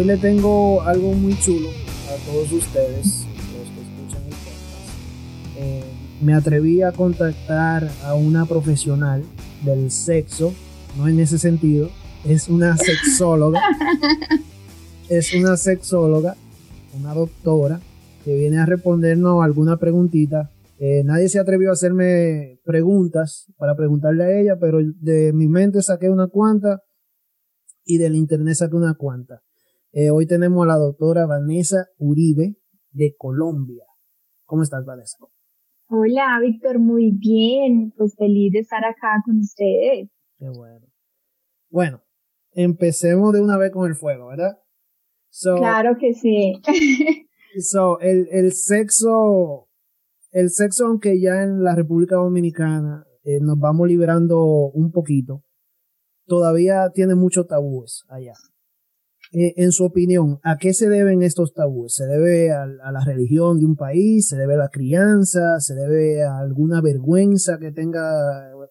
Hoy le tengo algo muy chulo a todos ustedes, los que escuchan el podcast. Eh, me atreví a contactar a una profesional del sexo, no en ese sentido, es una sexóloga. es una sexóloga, una doctora, que viene a respondernos alguna preguntita. Eh, nadie se atrevió a hacerme preguntas para preguntarle a ella, pero de mi mente saqué una cuanta y del internet saqué una cuanta. Eh, hoy tenemos a la doctora Vanessa Uribe de Colombia. ¿Cómo estás, Vanessa? Hola, Víctor, muy bien. Pues feliz de estar acá con ustedes. Qué bueno. Bueno, empecemos de una vez con el fuego, ¿verdad? claro que sí. so, el, el sexo, el sexo, aunque ya en la República Dominicana eh, nos vamos liberando un poquito, todavía tiene muchos tabúes allá. Eh, en su opinión, ¿a qué se deben estos tabúes? ¿Se debe a, la religión de un país? ¿Se debe a la crianza? ¿Se debe a alguna vergüenza que tenga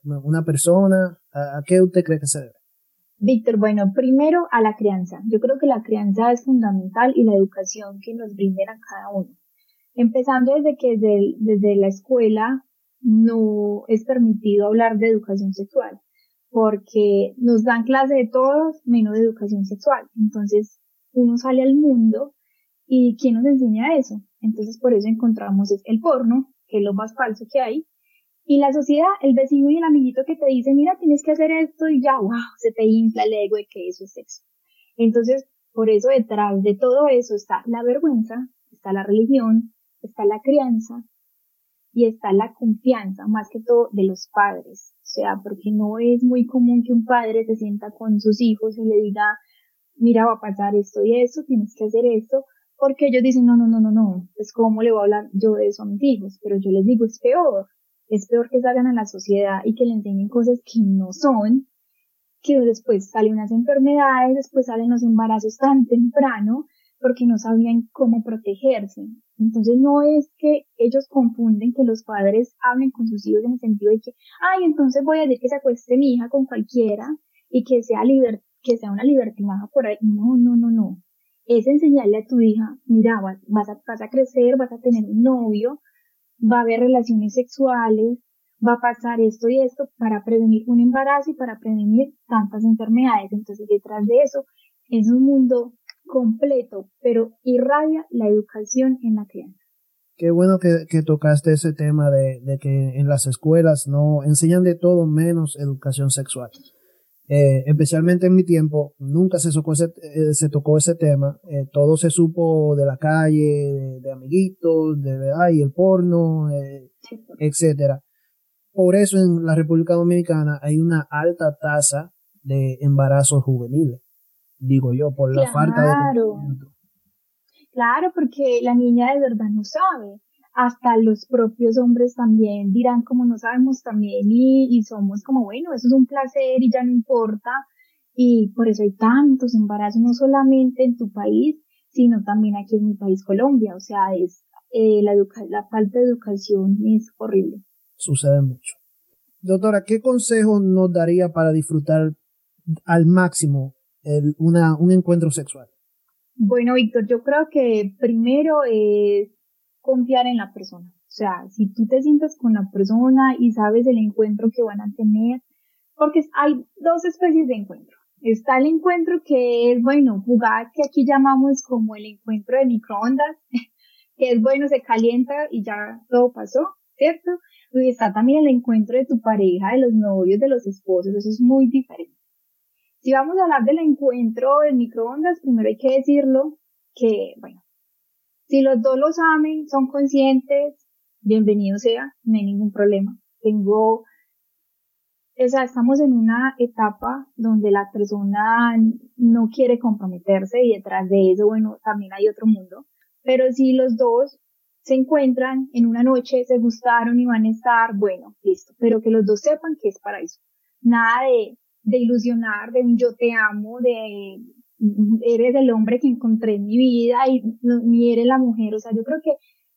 una persona? ¿A, qué usted cree que se debe? Víctor, bueno, primero a la crianza. Yo creo que la crianza es fundamental y la educación que nos brinden a cada uno. Empezando desde que desde, desde la escuela no es permitido hablar de educación sexual porque nos dan clase de todos menos de educación sexual. Entonces, uno sale al mundo y ¿quién nos enseña eso? Entonces, por eso encontramos el porno, que es lo más falso que hay, y la sociedad, el vecino y el amiguito que te dice, mira, tienes que hacer esto y ya, wow, se te infla el ego de que eso es sexo. Entonces, por eso detrás de todo eso está la vergüenza, está la religión, está la crianza y está la confianza, más que todo de los padres. O sea, porque no es muy común que un padre se sienta con sus hijos y le diga, mira, va a pasar esto y eso, tienes que hacer esto, porque ellos dicen, no, no, no, no, no, pues cómo le voy a hablar yo de eso a mis hijos, pero yo les digo, es peor, es peor que salgan a la sociedad y que le enseñen cosas que no son, que después salen unas enfermedades, después salen los embarazos tan temprano, porque no sabían cómo protegerse. Entonces no es que ellos confunden que los padres hablen con sus hijos en el sentido de que, ay, entonces voy a decir que se acueste mi hija con cualquiera y que sea liber que sea una libertinaja por ahí. No, no, no, no. Es enseñarle a tu hija, mira, vas a, vas a crecer, vas a tener un novio, va a haber relaciones sexuales, va a pasar esto y esto para prevenir un embarazo y para prevenir tantas enfermedades. Entonces detrás de eso es un mundo completo, pero irradia la educación en la crianza. Qué bueno que, tocaste ese tema de, que en las escuelas no enseñan de todo menos educación sexual. Eh, especialmente en mi tiempo, nunca se, tocó ese, eh, se tocó ese tema. Eh, todo se supo de la calle, de, amiguitos, de ay, el porno, etcétera. Por eso en la República Dominicana hay una alta tasa de embarazos juveniles digo yo, por la falta de conocimiento. Claro, porque la niña de verdad no sabe. Hasta los propios hombres también dirán como no sabemos también y, y somos como, bueno, eso es un placer y ya no importa. Y por eso hay tantos embarazos, no solamente en tu país, sino también aquí en mi país, Colombia. O sea, es eh, la, la falta de educación es horrible. Sucede mucho. Doctora, ¿qué consejo nos daría para disfrutar al máximo una, un encuentro sexual? Bueno, Víctor, yo creo que primero es confiar en la persona. O sea, si tú te sientas con la persona y sabes el encuentro que van a tener, porque hay dos especies de encuentro. Está el encuentro que es, bueno, jugar, que aquí llamamos como el encuentro de microondas, que es bueno, se calienta y ya todo pasó, ¿cierto? Y está también el encuentro de tu pareja, de los novios, de los esposos, eso es muy diferente. Si vamos a hablar del encuentro en microondas, primero hay que decirlo que, bueno, si los dos lo saben, son conscientes, bienvenido sea, no hay ningún problema. Tengo, o sea, estamos en una etapa donde la persona no quiere comprometerse y detrás de eso, bueno, también hay otro mundo. Pero si los dos se encuentran en una noche, se gustaron y van a estar, bueno, listo. Pero que los dos sepan que es para eso. Nada de de ilusionar, de un yo te amo, de eres el hombre que encontré en mi vida y ni eres la mujer. O sea, yo creo que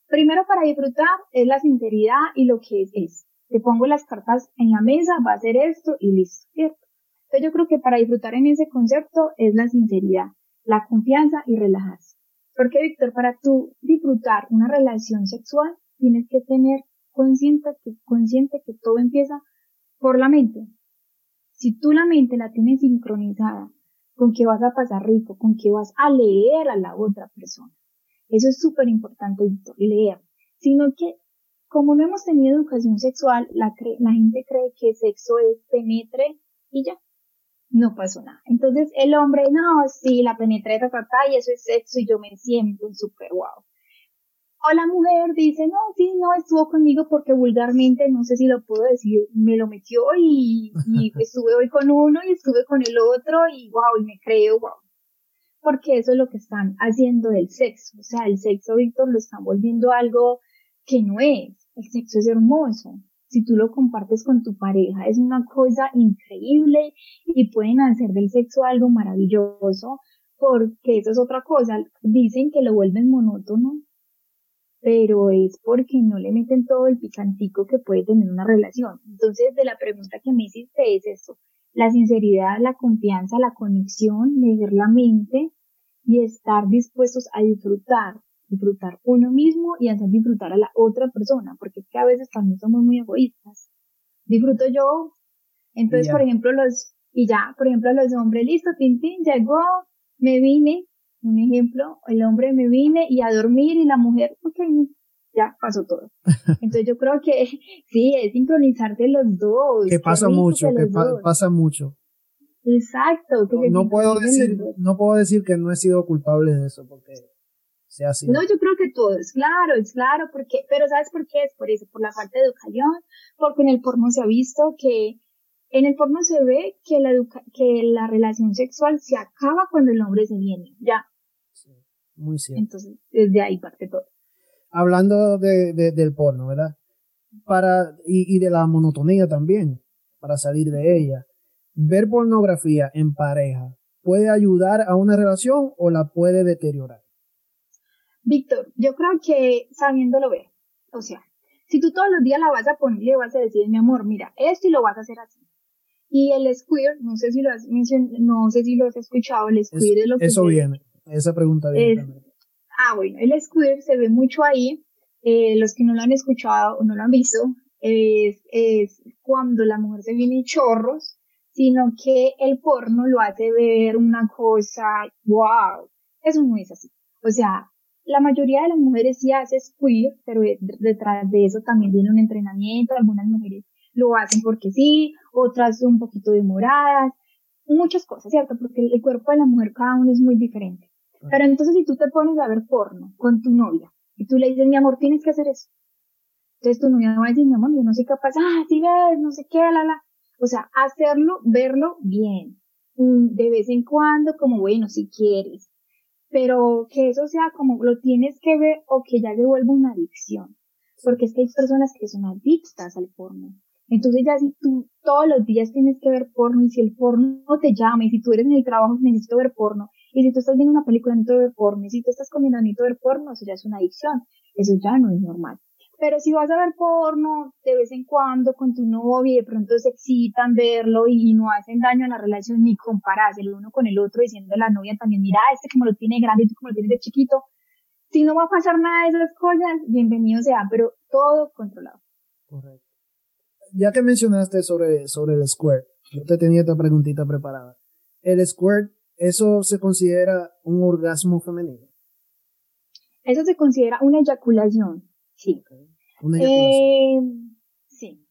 primero para disfrutar es la sinceridad y lo que es, es. Te pongo las cartas en la mesa, va a ser esto y listo, ¿cierto? Entonces yo creo que para disfrutar en ese concepto es la sinceridad. la confianza y relajarse. Porque, Víctor, para tú disfrutar una relación sexual, tienes que tener consciente consciente que todo empieza por la mente. Si tú la mente la tienes sincronizada con que vas a pasar rico, con que vas a leer a la otra persona. Eso es súper importante, leer. Sino que, como no hemos tenido educación sexual, la, la gente cree que sexo es penetre y ya. No pasó nada. Entonces el hombre, no, sí, la penetré, ta, y eso es sexo y yo me siento súper guau. O la mujer dice, no, sí, no, estuvo conmigo porque vulgarmente, no sé si lo puedo decir, me lo metió y, y estuve hoy con uno y estuve con el otro y wow, y me creo, wow. Porque eso es lo que están haciendo del sexo. O sea, el sexo, Víctor, lo están volviendo algo que no es. El sexo es hermoso. Si tú lo compartes con tu pareja, es una cosa increíble y pueden hacer del sexo algo maravilloso porque eso es otra cosa. Dicen que lo vuelven monótono, pero es porque no le meten todo el picantico que puede tener una relación. Entonces, de la pregunta que me hiciste es eso, la sinceridad, la confianza, la conexión, leer la mente y estar dispuestos a disfrutar, disfrutar uno mismo y hacer disfrutar a la otra persona, porque es que a veces también somos muy egoístas. Disfruto yo, entonces, por ejemplo, los, y ya, por ejemplo, los hombres, listo, Tintín, llegó, me vine, un ejemplo, el hombre me vine y a dormir y la mujer, ok, ya pasó todo. Entonces yo creo que sí, es sincronizarte los dos. Que pasa mucho, que pasa mucho. Exacto. no, puedo decir, no puedo decir que no he sido culpable de eso, porque sea así. No, yo creo que todo es claro, es claro, porque, pero ¿sabes por qué? Es por eso, por la falta de educación, porque en el porno se ha visto que en el porno se ve que la, que la relación sexual se acaba cuando el hombre se viene, ya. Muy cierto. Entonces, desde ahí parte todo. Hablando de, del porno, ¿verdad? Para, y, y de la monotonía también, para salir de ella. Ver pornografía en pareja, ¿puede ayudar a una relación o la puede deteriorar? Víctor, yo creo que sabiéndolo ver, o sea, si tú todos los días la vas a poner, le vas a decir, mi amor, mira, esto y lo vas a hacer así. Y el square, no sé si lo has mencionado, no sé si lo has escuchado, el square es, lo que... Eso viene, esa pregunta viene Ah, bueno, el square se ve mucho ahí, eh, los que no lo han escuchado o no lo han visto, es, es cuando la mujer se viene chorros, sino que el porno lo hace ver una cosa, wow, eso no es así. O sea, la mayoría de las mujeres sí hace square, pero detrás de eso también viene un entrenamiento, algunas mujeres lo hacen porque sí, otras un poquito demoradas, muchas cosas, ¿cierto? Porque el cuerpo de la mujer cada uno es muy diferente. Pero entonces si tú te pones a ver porno con tu novia y tú le dices, mi amor, tienes que hacer eso. Entonces tu novia va a decir, mi amor, yo no qué pasa, ah, sí ves, no sé qué, la, la. O sea, hacerlo, verlo bien. De vez en cuando, como bueno, si quieres. Pero que eso sea como lo tienes que ver o que ya se vuelva una adicción. Porque es que hay personas que son adictas al porno. Entonces ya si tú todos los días tienes que ver porno y si el porno te llama y si tú eres en el trabajo necesito ver porno y si tú estás viendo una película necesito ver porno y si tú estás comiendo necesito ver porno, eso ya es una adicción. Eso ya no es normal. Pero si vas a ver porno de vez en cuando con tu novia y de pronto se excitan verlo y no hacen daño a la relación ni comparas el uno con el otro diciendo a la novia también, mira, este como lo tiene grande y tú como lo tienes de chiquito. Si no va a pasar nada de esas cosas, bienvenido sea, pero todo controlado. Correcto ya que mencionaste sobre, sobre el squirt, yo te tenía esta preguntita preparada. ¿El squirt, eso se considera un orgasmo femenino? Eso se considera una eyaculación, sí. Una eyaculación. Eh, sí.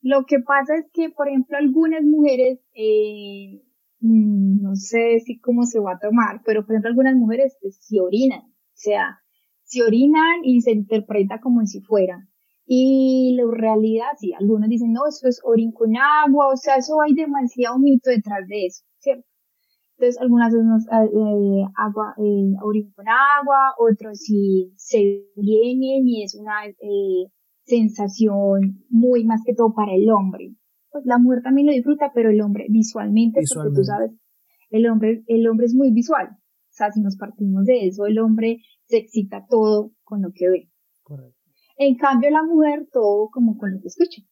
Lo que pasa es que, por ejemplo, algunas mujeres, eh, mm, no sé si cómo se va a tomar, pero por ejemplo, algunas mujeres se pues, orinan, o sea, se orinan y se interpreta como si fuera. Y la realidad, sí, algunos dicen, no, eso es orín con agua, o sea, eso hay demasiado mito detrás de eso, ¿cierto? Entonces, algunas veces eh, eh, agua, eh, orín con agua, otros sí se vienen y es una eh, sensación muy más que todo para el hombre. Pues la mujer también lo disfruta, pero el hombre visualmente, porque tú sabes, el hombre, el hombre es muy visual. O sea, si nos partimos de eso, el hombre se excita todo con lo que ve. Correcto. En cambio, la mujer todo como con lo que escucha.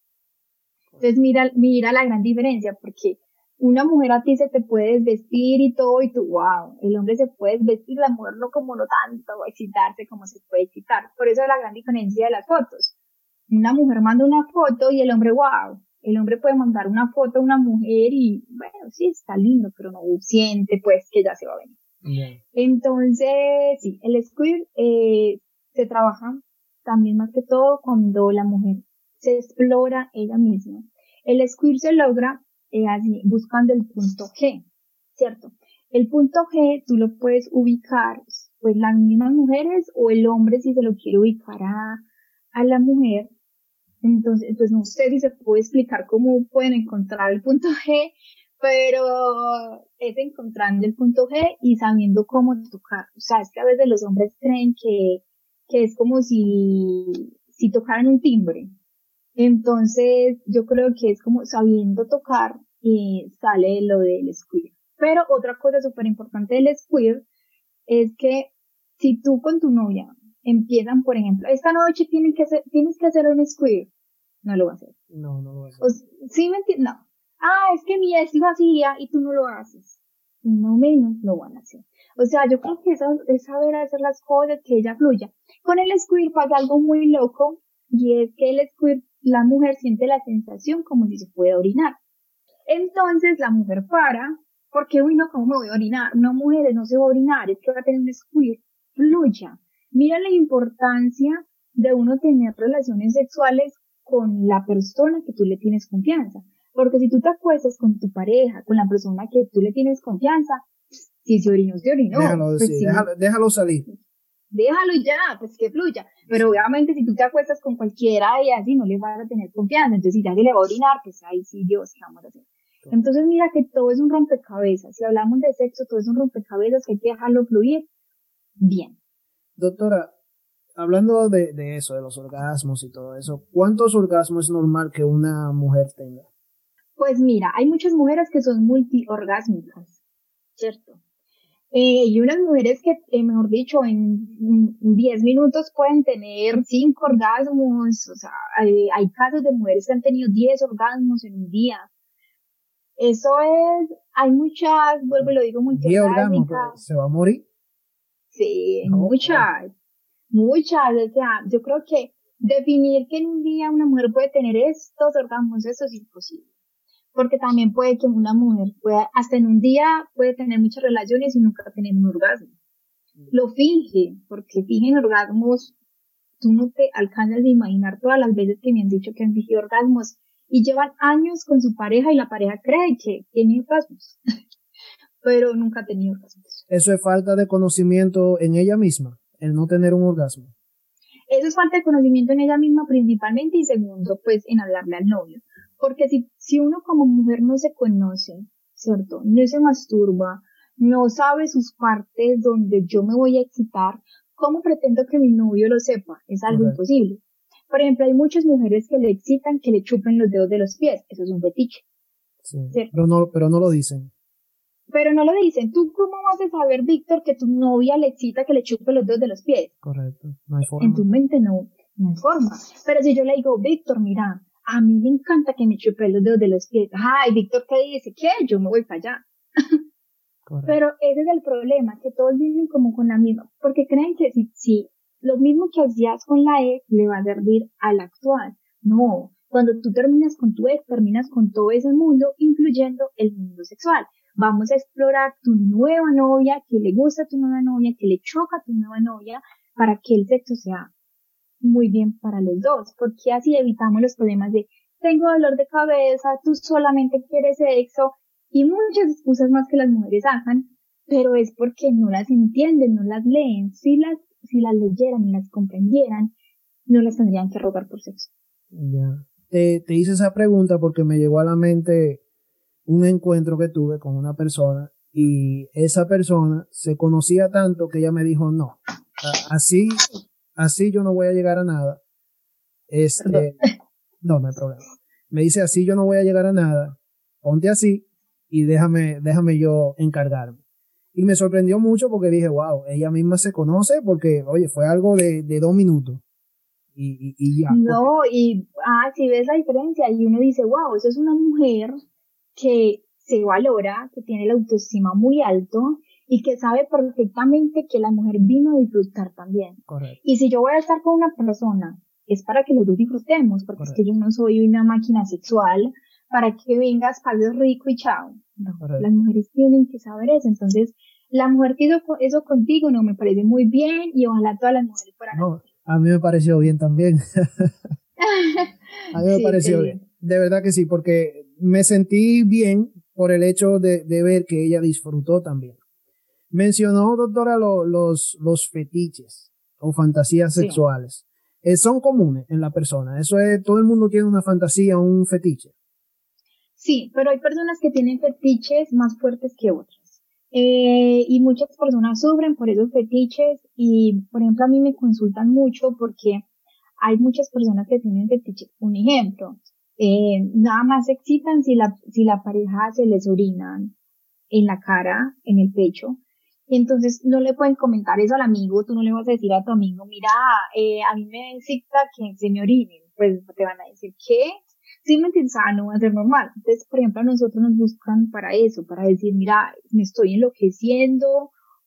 Entonces, mira, mira la gran diferencia, porque una mujer a ti se te puede vestir y todo, y tú, wow, el hombre se puede vestir, la mujer no como no tanto, excitarse como se puede excitar. Por eso es la gran diferencia de las fotos. Una mujer manda una foto y el hombre, wow, el hombre puede mandar una foto a una mujer y, bueno, sí, está lindo, pero no siente pues que ya se va a venir. Entonces, sí, el square eh, se trabaja también más que todo cuando la mujer se explora ella misma. El square se logra eh, buscando el punto G, ¿cierto? El punto G tú lo puedes ubicar, pues las mismas mujeres o el hombre si se lo quiere ubicar a, a la mujer. Entonces, pues no sé si se puede explicar cómo pueden encontrar el punto G, pero es encontrando el punto G y sabiendo cómo tocar. O sea, es que a veces los hombres creen que, que es como si, si tocaran un timbre. Entonces, yo creo que es como sabiendo tocar y sale lo del square. Pero otra cosa súper importante del square es que si tú con tu novia empiezan, por ejemplo, esta noche tienen que hacer, tienes que hacer un square, no lo va a hacer. No, no lo va a hacer. ¿Sí me entiendes? No. Ah, es que mi ex lo hacía y tú no lo haces. No menos lo van a hacer. O sea, yo creo que eso es saber hacer las cosas, que ella fluya. Con el square pasa algo muy loco y es que el square la mujer siente la sensación como si se puede orinar. Entonces la mujer para, porque, uy, no, ¿cómo me voy a orinar? No, mujeres, no se va a orinar, es que va a tener un squirt, fluya. Mira la importancia de uno tener relaciones sexuales con la persona que tú le tienes confianza. Porque si tú te acuestas con tu pareja, con la persona que tú le tienes confianza, si se orinó, se orinó. Déjalo, pues déjalo, déjalo salir déjalo ya, pues que fluya. Pero obviamente si tú te acuestas con cualquiera y así no le vas a tener confianza, entonces si ya se le va a orinar, pues ahí sí, Dios, ¿qué vamos a hacer? Entonces mira que todo es un rompecabezas. Si hablamos de sexo, todo es un rompecabezas que hay que dejarlo fluir bien. Doctora, hablando de, de eso, de los orgasmos y todo eso, ¿cuántos orgasmos es normal que una mujer tenga? Pues mira, hay muchas mujeres que son multiorgásmicas, ¿cierto? Eh, y unas mujeres que, eh, mejor dicho, en 10 minutos pueden tener 5 orgasmos, o sea, hay, hay, casos de mujeres que han tenido 10 orgasmos en un día. Eso es, hay muchas, vuelvo y lo digo, muchas. 10 orgasmos, ¿se va a morir? Sí, muchas, muchas, o sea, yo creo que definir que en un día una mujer puede tener estos orgasmos, eso es imposible porque también puede que una mujer pueda, hasta en un día puede tener muchas relaciones y nunca tener un orgasmo. Lo finge, porque fingen orgasmos, tú no te alcanzas a imaginar todas las veces que me han dicho que han fingido orgasmos y llevan años con su pareja y la pareja cree que tiene orgasmos, pero nunca ha tenido orgasmos. Eso es falta de conocimiento en ella misma, el no tener un orgasmo. Eso es falta de conocimiento en ella misma principalmente y segundo, pues en hablarle al novio. Porque si, si uno como mujer no se conoce, ¿cierto? No se masturba, no sabe sus partes donde yo me voy a excitar, ¿cómo pretendo que mi novio lo sepa? Es algo imposible. Por ejemplo, hay muchas mujeres que le excitan que le chupen los dedos de los pies. Eso es un fetiche. Sí, pero no, pero no lo dicen. Pero no lo dicen. ¿Tú cómo vas a saber, Víctor, que tu novia le excita que le chupe los dedos de los pies? Correcto. No hay forma. En tu mente no, no hay forma. Pero si yo le digo, Víctor, mira, a mí me encanta que me chupe los dedos de los pies. Ay, Víctor, ¿qué dice? ¿Qué? Yo me voy para allá. Pero ese es el problema, que todos viven como con la misma, porque creen que si, si lo mismo que hacías con la ex le va a servir al actual. No, cuando tú terminas con tu ex, terminas con todo ese mundo, incluyendo el mundo sexual. Vamos a explorar tu nueva novia, que le gusta a tu nueva novia, que le choca a tu nueva novia, para que el sexo sea muy bien para los dos, porque así evitamos los problemas de tengo dolor de cabeza, tú solamente quieres sexo y muchas excusas más que las mujeres hagan, pero es porque no las entienden, no las leen. Si las, si las leyeran y las comprendieran, no las tendrían que rogar por sexo. Ya. Te, te hice esa pregunta porque me llegó a la mente un encuentro que tuve con una persona y esa persona se conocía tanto que ella me dijo, no, así así yo no voy a llegar a nada. Este, no, no hay problema. Me dice, así yo no voy a llegar a nada. Ponte así y déjame, déjame yo encargarme. Y me sorprendió mucho porque dije, wow, ella misma se conoce porque, oye, fue algo de, de dos minutos. Y, y, ya. No, y, ah, si ves la diferencia y uno dice, wow, eso es una mujer que se valora, que tiene la autoestima muy alto y que sabe perfectamente que la mujer vino a disfrutar también. Correcto. Y si yo voy a estar con una persona, es para que los dos disfrutemos, porque es que yo no soy una máquina sexual para que vengas, pagues rico y chao. No, las mujeres tienen que saber eso. Entonces, la mujer que hizo eso contigo no me parece muy bien y ojalá todas las mujeres fueran. No, a mí me pareció bien también. a mí me pareció bien. De verdad que sí, porque me sentí bien por el hecho de, ver que ella disfrutó también. Mencionó, doctora, los, los fetiches o fantasías sexuales. Eh, son comunes en la persona. Eso es, todo el mundo tiene una fantasía, un fetiche. Sí, pero hay personas que tienen fetiches más fuertes que otras. Eh, y muchas personas sufren por esos fetiches y, por ejemplo, a mí me consultan mucho porque hay muchas personas que tienen fetiches. Un ejemplo, eh, nada más se excitan si la, si la pareja se les orinan en la cara, en el pecho. Entonces no le pueden comentar eso al amigo, tú no le vas a decir a tu amigo, mira, eh, a mí me excita que se me orinen. Pues te van a decir, ¿qué? Sí, me entiendes, ah, no va a ser normal. Entonces, por ejemplo, a nosotros nos buscan para eso, para decir, mira, me estoy enloqueciendo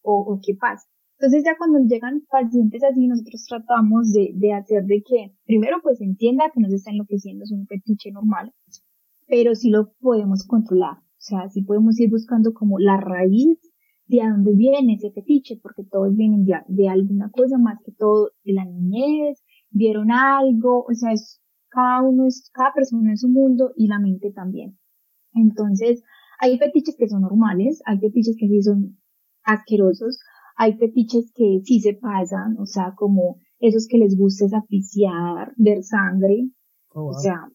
o, o qué pasa. Entonces ya cuando llegan pacientes así, nosotros tratamos de, de hacer de que, primero pues entienda que no se está enloqueciendo, es un fetiche normal, pero sí lo podemos controlar. O sea, sí podemos ir buscando como la raíz de a dónde viene ese fetiche, porque todos vienen de, de alguna cosa más que todo de la niñez, vieron algo, o sea, es, cada uno es, cada persona es un mundo y la mente también. Entonces, hay fetiches que son normales, hay fetiches que sí son asquerosos, hay fetiches que sí se pasan, o sea, como esos que les gusta es apreciar, ver sangre, oh, o sea,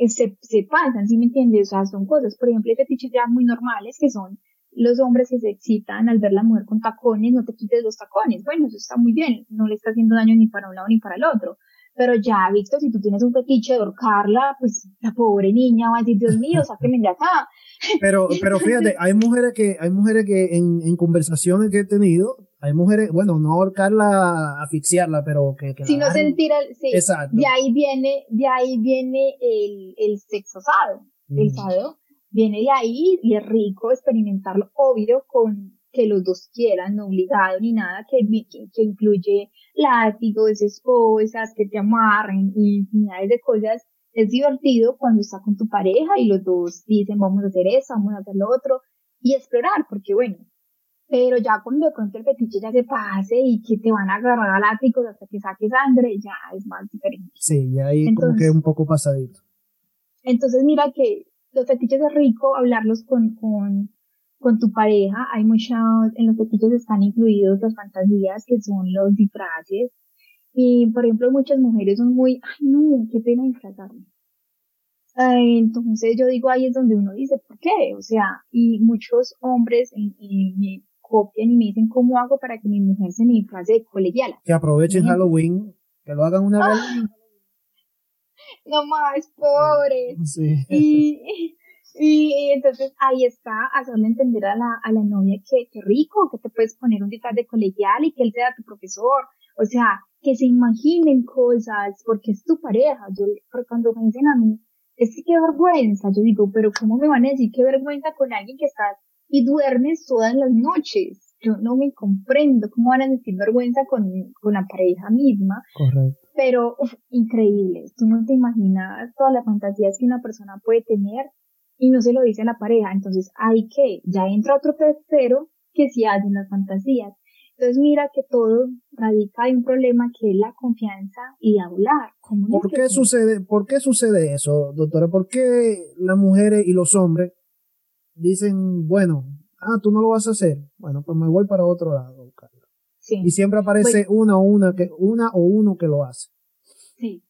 eh, se, se pasan, ¿sí me entiendes? O sea, son cosas, por ejemplo, hay fetiches ya muy normales que son los hombres que se excitan al ver la mujer con tacones, no te quites los tacones. Bueno, eso está muy bien, no le está haciendo daño ni para un lado ni para el otro. Pero ya, Víctor, si tú tienes un fetiche de ahorcarla, pues la pobre niña va a decir, Dios mío, sáqueme de acá. Pero, pero fíjate, hay mujeres que, hay mujeres que en, en conversaciones que he tenido, hay mujeres, bueno, no ahorcarla, asfixiarla, pero que, que no sentir el, sí. Exacto. De ahí viene, de ahí viene el, el sexo sado, el mm. sado, viene de ahí y es rico experimentarlo, obvio, con que los dos quieran, no obligado ni nada, que, que, que incluye látigos, esposas, que te amarren y infinidades de cosas. Es divertido cuando está con tu pareja y los dos dicen vamos a hacer eso, vamos a hacer lo otro y explorar, porque bueno, pero ya cuando de pronto el fetiche ya se pase y que te van a agarrar a látigos hasta que saques sangre, ya es más diferente. Sí, ya ahí como que un poco pasadito. Entonces mira que los fetiches es rico hablarlos con, con, con tu pareja. Hay muchos, en los fetiches están incluidos las fantasías que son los disfraces. Y por ejemplo muchas mujeres son muy, ay no, qué pena disfrazarme. entonces yo digo ahí es donde uno dice, ¿por qué? O sea, y muchos hombres en, en, copian y me dicen cómo hago para que mi mujer se me disfrace de colegiala. Que aprovechen Halloween, que lo hagan una vez. No más, pobres. Y, y entonces ahí está, hacerle entender a la, a la novia que, que rico, que te puedes poner un disfraz de colegial y que él sea tu profesor. O sea, que se imaginen cosas, porque es tu pareja. Yo, cuando me dicen a mí, es que qué vergüenza, yo digo, pero ¿cómo me van a decir qué vergüenza con alguien que está y duermes todas las noches. Yo no me comprendo cómo van a sentir vergüenza con, con la pareja misma. Correcto. Pero increíble, tú no te imaginas todas las fantasías que una persona puede tener y no se lo dice a la pareja. Entonces hay que, ya entra otro tercero que sí hacen las fantasías. Entonces mira que todo radica en un problema que es la confianza y hablar. ¿Por qué sucede, por qué sucede eso, doctora? ¿Por qué las mujeres y los hombres dicen, bueno, ah, tú no lo vas a hacer, bueno, pues me voy para otro lado Sí. Y siempre aparece pues una o una que, una o uno que lo hace. Sí.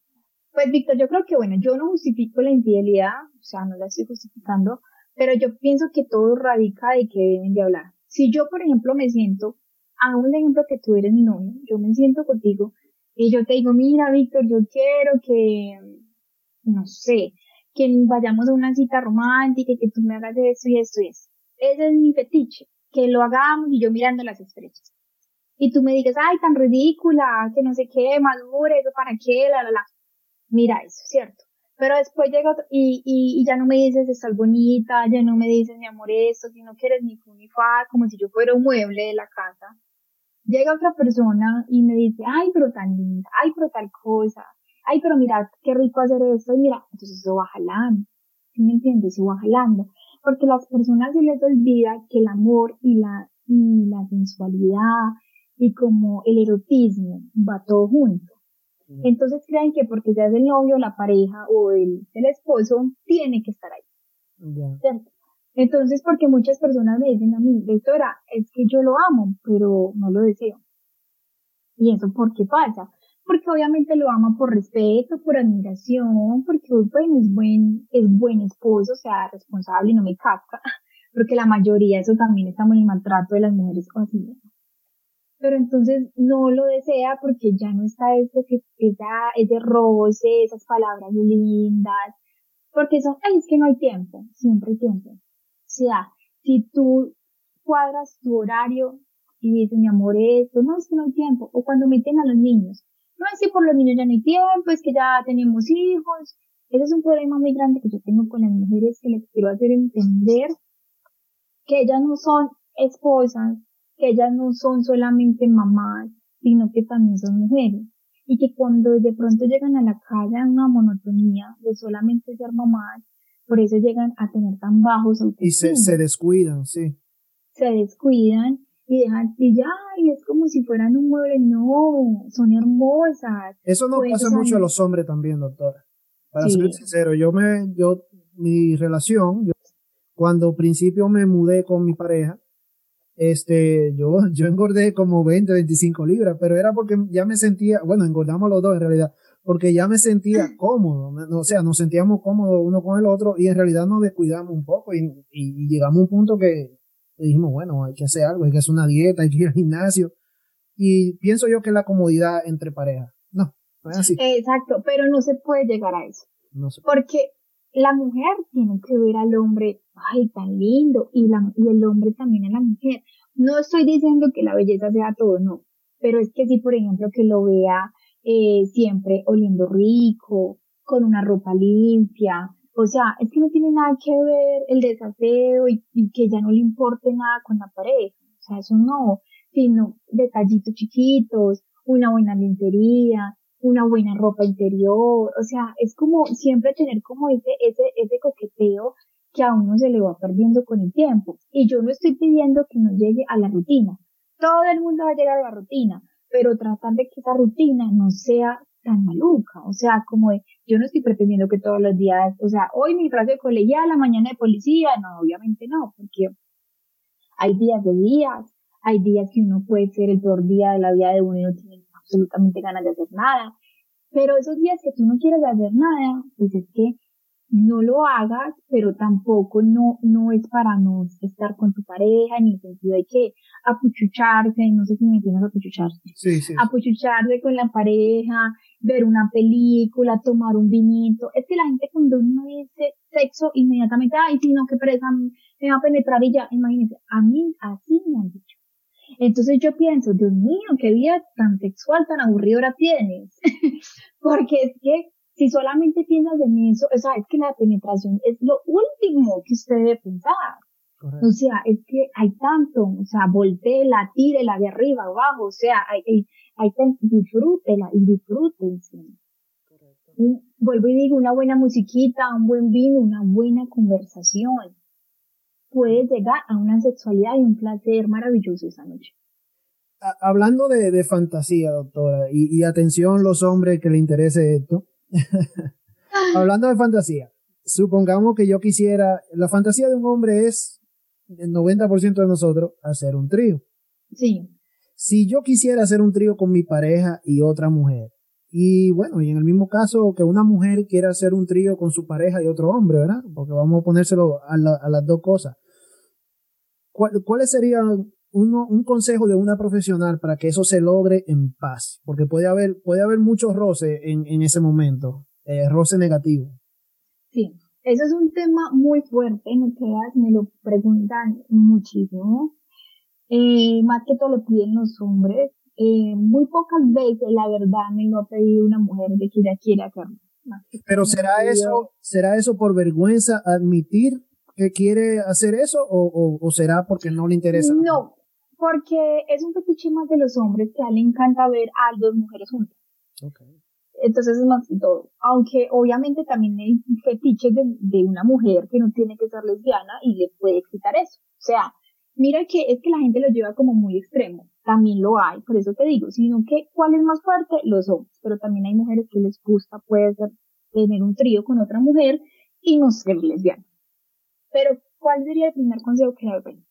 Pues Víctor, yo creo que bueno, yo no justifico la infidelidad, o sea, no la estoy justificando, pero yo pienso que todo radica de que deben de hablar. Si yo, por ejemplo, me siento, a un ejemplo que tú eres mi novio, yo me siento contigo y yo te digo, mira, Víctor, yo quiero que, no sé, que vayamos a una cita romántica y que tú me hagas esto y esto y eso. Ese es mi fetiche, que lo hagamos y yo mirando las estrellas. Y tú me digas, ay, tan ridícula, que no sé qué, madure, eso para qué, la, la, la. Mira eso, ¿cierto? Pero después llega y, y, ya no me dices estás bonita, ya no me dices mi amor esto, si no quieres ni fu ni fa, como si yo fuera un mueble de la casa. Llega otra persona y me dice, ay, pero tan linda, ay, pero tal cosa, ay, pero mira, qué rico hacer esto, y mira, entonces eso va jalando, ¿sí me entiendes? Eso va jalando. Porque las personas se les olvida que el amor y la, y la sensualidad y como el erotismo va todo junto. Entonces creen que porque ya es el novio, la pareja o el, el esposo, tiene que estar ahí. ¿Cierto? Entonces, porque muchas personas me dicen a mí, doctora, es que yo lo amo, pero no lo deseo. ¿Y eso por qué pasa? Porque obviamente lo ama por respeto, por admiración, porque bueno, es buen, es buen esposo, o sea, responsable y no me casca. Porque la mayoría, eso también estamos en el maltrato de las mujeres así. Pero entonces no lo desea porque ya no está ese, esa, ese roce, esas palabras lindas, porque son, es que no hay tiempo, siempre hay tiempo sea, si tú cuadras tu horario y dices, mi amor, esto, no es que no hay tiempo, o cuando meten a los niños, no es que por los niños ya no hay tiempo, es que ya tenemos hijos, ese es un problema muy grande que yo tengo con las mujeres que les quiero hacer entender que ellas no son esposas, que ellas no son solamente mamás, sino que también son mujeres. Y que cuando de pronto llegan a la casa una monotonía de solamente ser mamás, por eso llegan a tener tan bajos Y se, se descuidan, sí. Se descuidan y dejan, y ya, y es como si fueran un mueble, no, son hermosas. Eso no pasa mucho a los hombres también, doctora. Para ser sincero, yo me, yo, mi relación, yo, cuando principio me mudé con mi pareja, este, yo, yo engordé como 20, 25 libras, pero era porque ya me sentía, bueno, engordamos los dos en realidad, porque ya me sentía cómodo, o sea, nos sentíamos cómodos uno con el otro y en realidad nos descuidamos un poco y, llegamos a un punto que dijimos, bueno, hay que hacer algo, hay que hacer una dieta, hay que ir al gimnasio y pienso yo que la comodidad entre parejas, no, no es así. Exacto, pero no se puede llegar a eso. No porque la mujer tiene que ver al hombre, ay, tan lindo, y, la, y el hombre también a la mujer. No estoy diciendo que la belleza sea todo, no, pero es que si, por ejemplo, que lo vea eh, siempre oliendo rico, con una ropa limpia. O sea, es que no tiene nada que ver el desaseo y, que ya no le importe nada con la pareja. O sea, eso no, sino detallitos chiquitos, una buena lencería, una buena ropa interior. O sea, es como siempre tener como ese, ese, ese coqueteo que a uno se le va perdiendo con el tiempo. Y yo no estoy pidiendo que no llegue a la rutina. Todo el mundo va a llegar a la rutina, pero tratar de que esa rutina no sea tan maluca, o sea, como de, yo no estoy pretendiendo que todos los días, o sea, hoy mi frase de colegial, la mañana de policía, no, obviamente no, porque hay días de días, hay días que uno puede ser el peor día de la vida de uno y no absolutamente ganas de hacer nada, pero esos días que tú no quieres hacer nada, pues es que no lo hagas, pero tampoco no, no es para no estar con tu pareja, en el sentido de que apuchucharse, no sé si me entiendes apuchucharse, sí, sí. apuchucharse con la pareja, ver una película, tomar un vinito. Es que la gente cuando uno dice sexo, inmediatamente, ay, si no, qué presa, me va a penetrar y ya, imagínense, a mí así me han dicho. Entonces yo pienso, Dios mío, qué vida tan sexual, tan aburridora tienes. Porque es que si solamente piensas en eso, o sea, es que la penetración es lo último que usted debe pensar. O sea, es que hay tanto, o sea, volteela, tírela de arriba abajo, o sea, hay, hay, hay disfrútela y disfrútense. vuelvo y digo, una buena musiquita, un buen vino, una buena conversación. Puede llegar a una sexualidad y un placer maravilloso esa noche. Hablando de, de fantasía, doctora, y, y atención los hombres que le interese esto, Hablando de fantasía, supongamos que yo quisiera, la fantasía de un hombre es, el 90% de nosotros, hacer un trío. Sí. Si yo quisiera hacer un trío con mi pareja y otra mujer, y bueno, y en el mismo caso que una mujer quiera hacer un trío con su pareja y otro hombre, ¿verdad? Porque vamos a ponérselo a, las dos cosas. ¿Cuáles serían un consejo de una profesional para que eso se logre en paz, porque puede haber, puede haber mucho roce en, en ese momento, eh, roce negativo. Sí, eso es un tema muy fuerte, no creas, me lo preguntan muchísimo, eh, más que todo lo piden los hombres, eh, muy pocas veces la verdad me lo ha pedido una mujer de que ya quiere hacerlo. Pero será eso, será eso por vergüenza admitir quiere hacer eso o, o, será porque no le interesa? No, porque es un fetiche más de los hombres que a él le encanta ver a dos mujeres juntas. Entonces es más que todo. Aunque obviamente también hay fetiches de, de una mujer que no tiene que ser lesbiana y le puede quitar eso. O sea, mira que es que la gente lo lleva como muy extremo. También lo hay, por eso te digo, sino que ¿cuál es más fuerte? Los hombres. Pero también hay mujeres que les gusta, puede ser, tener un trío con otra mujer y no ser lesbiana. Pero, ¿cuál sería el primer consejo que le doy?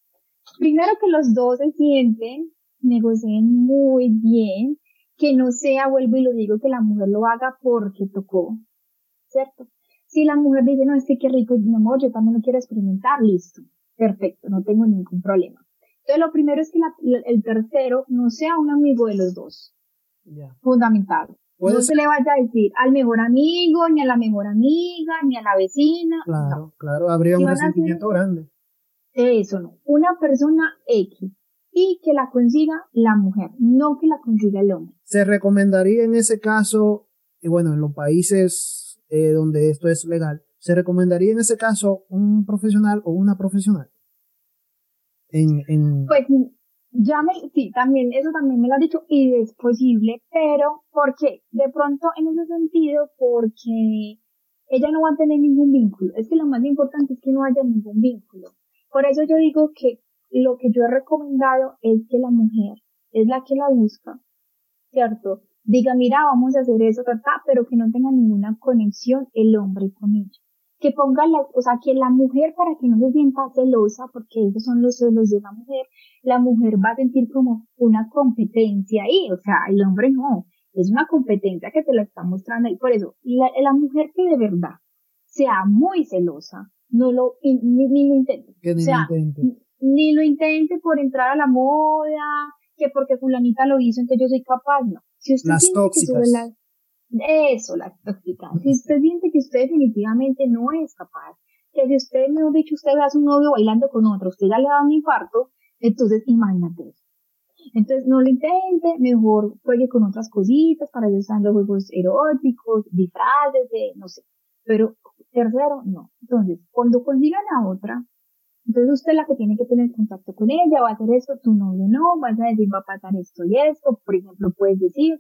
Primero que los dos se sienten, negocien muy bien, que no sea, vuelvo y lo digo, que la mujer lo haga porque tocó, ¿cierto? Si la mujer dice, no, es que qué rico, mi amor, yo también lo quiero experimentar, listo, perfecto, no tengo ningún problema. Entonces, lo primero es que el tercero no sea un amigo de los dos. Fundamental. No se le vaya a decir al mejor amigo, ni a la mejor amiga, ni a la vecina. Claro, claro, habría un resentimiento grande. Eso no. Una persona X. Y que la consiga la mujer, no que la consiga el hombre. Se recomendaría en ese caso, y bueno, en los países eh, donde esto es legal, se recomendaría en ese caso un profesional o una profesional. En, en... Pues ya me, sí, también, eso también me lo ha dicho y es posible, pero ¿por qué? De pronto en ese sentido, porque ella no va a tener ningún vínculo. Es que lo más importante es que no haya ningún vínculo. Por eso yo digo que lo que yo he recomendado es que la mujer es la que la busca, ¿cierto? Diga, mira, vamos a hacer eso, pero que no tenga ninguna conexión el hombre con ella que ponga la, o sea, que la mujer para que no se sienta celosa, porque esos son los celos de la mujer, la mujer va a sentir como una competencia ahí, o sea, el hombre no, es una competencia que te la está mostrando y por eso, la, la mujer que de verdad sea muy celosa, no lo, ni, ni lo intente. o sea, ni lo intente por entrar a la moda, que porque fulanita lo hizo, entonces yo soy capaz, no. Si usted Las tóxicas. Eso, la tóxica. Si usted siente que usted definitivamente no es capaz, que si usted, mejor dicho, usted hace un novio bailando con otro, usted ya le da un infarto, entonces imagínate Entonces no lo intente, mejor juegue con otras cositas, para ellos están los juegos eróticos, disfraces, de, no sé. Pero tercero, no. Entonces, cuando consigan a otra, entonces usted es la que tiene que tener contacto con ella, va a hacer esto, tu novio no, vas a decir va a pasar esto y esto, por ejemplo, puedes decir,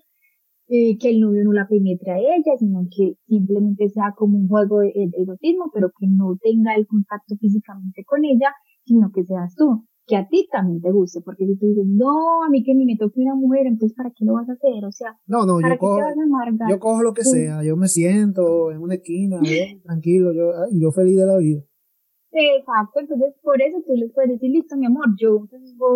eh, que el novio no la penetre a ella, sino que simplemente sea como un juego de, erotismo, pero que no tenga el contacto físicamente con ella, sino que seas tú, que a ti también te guste, porque si tú dices, no, a mí que ni me toque una mujer, entonces ¿para qué lo vas a hacer? O sea, no, no, yo, cojo, yo cojo lo que sea, yo me siento en una esquina, tranquilo, yo, ay, yo feliz de la vida. Exacto, entonces por eso tú les puedes decir, listo, mi amor, yo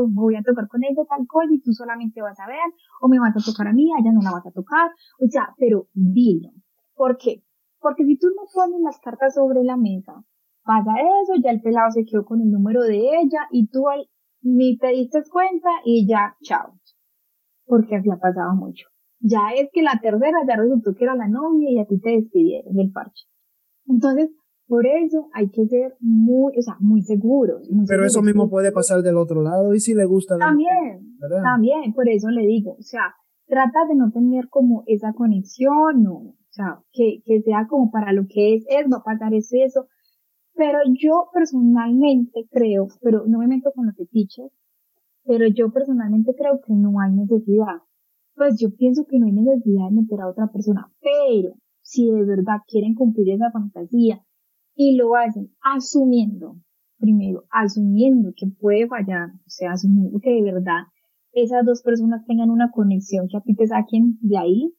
voy a tocar con ella tal cosa y tú solamente vas a ver, o me vas a tocar a mí, ella no la vas a tocar, o sea, pero dilo. ¿Por qué? Porque si tú no pones las cartas sobre la mesa, pasa eso, ya el pelado se quedó con el número de ella y tú ni te diste cuenta y ya, chao. Porque así ha pasado mucho. Ya es que la tercera ya resultó que era la novia y a ti te despidieron del parche. Entonces, por eso hay que ser muy, o sea, muy seguros. Pero eso mismo puede pasar del otro lado y si le gusta. También, también, por eso le digo, o sea, trata de no tener como esa conexión, no, o sea, que, que sea como para lo que es, es, va a pasar eso y eso. Pero yo personalmente creo, pero no me meto con los fetiches, pero yo personalmente creo que no hay necesidad. Pues yo pienso que no hay necesidad de meter a otra persona, pero si de verdad quieren cumplir esa fantasía y lo hacen asumiendo, primero, asumiendo que puede fallar, o sea, asumiendo que de verdad esas dos personas tengan una conexión que a ti te saquen de ahí,